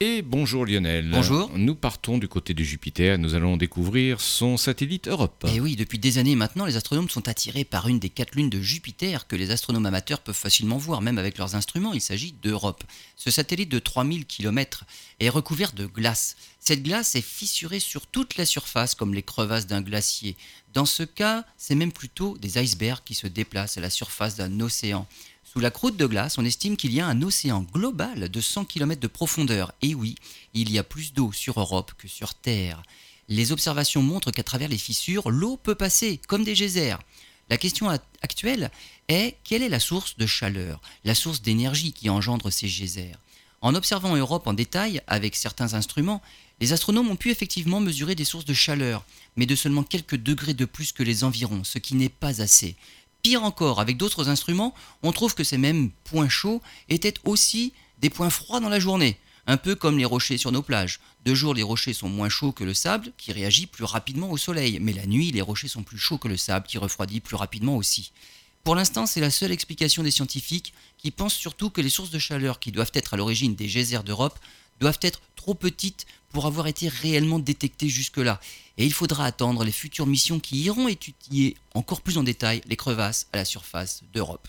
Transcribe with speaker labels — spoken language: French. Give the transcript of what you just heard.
Speaker 1: Et bonjour Lionel.
Speaker 2: Bonjour.
Speaker 1: Nous partons du côté de Jupiter, nous allons découvrir son satellite Europe.
Speaker 2: Et oui, depuis des années maintenant, les astronomes sont attirés par une des quatre lunes de Jupiter que les astronomes amateurs peuvent facilement voir, même avec leurs instruments, il s'agit d'Europe. Ce satellite de 3000 km est recouvert de glace. Cette glace est fissurée sur toute la surface comme les crevasses d'un glacier. Dans ce cas, c'est même plutôt des icebergs qui se déplacent à la surface d'un océan. Sous la croûte de glace, on estime qu'il y a un océan global de 100 km de profondeur. Et oui, il y a plus d'eau sur Europe que sur Terre. Les observations montrent qu'à travers les fissures, l'eau peut passer comme des geysers. La question actuelle est quelle est la source de chaleur, la source d'énergie qui engendre ces geysers? En observant Europe en détail avec certains instruments, les astronomes ont pu effectivement mesurer des sources de chaleur, mais de seulement quelques degrés de plus que les environs, ce qui n'est pas assez. Pire encore, avec d'autres instruments, on trouve que ces mêmes points chauds étaient aussi des points froids dans la journée, un peu comme les rochers sur nos plages. De jour, les rochers sont moins chauds que le sable, qui réagit plus rapidement au soleil, mais la nuit, les rochers sont plus chauds que le sable, qui refroidit plus rapidement aussi. Pour l'instant, c'est la seule explication des scientifiques qui pensent surtout que les sources de chaleur qui doivent être à l'origine des geysers d'Europe doivent être trop petites pour avoir été réellement détectées jusque-là. Et il faudra attendre les futures missions qui iront étudier encore plus en détail les crevasses à la surface d'Europe.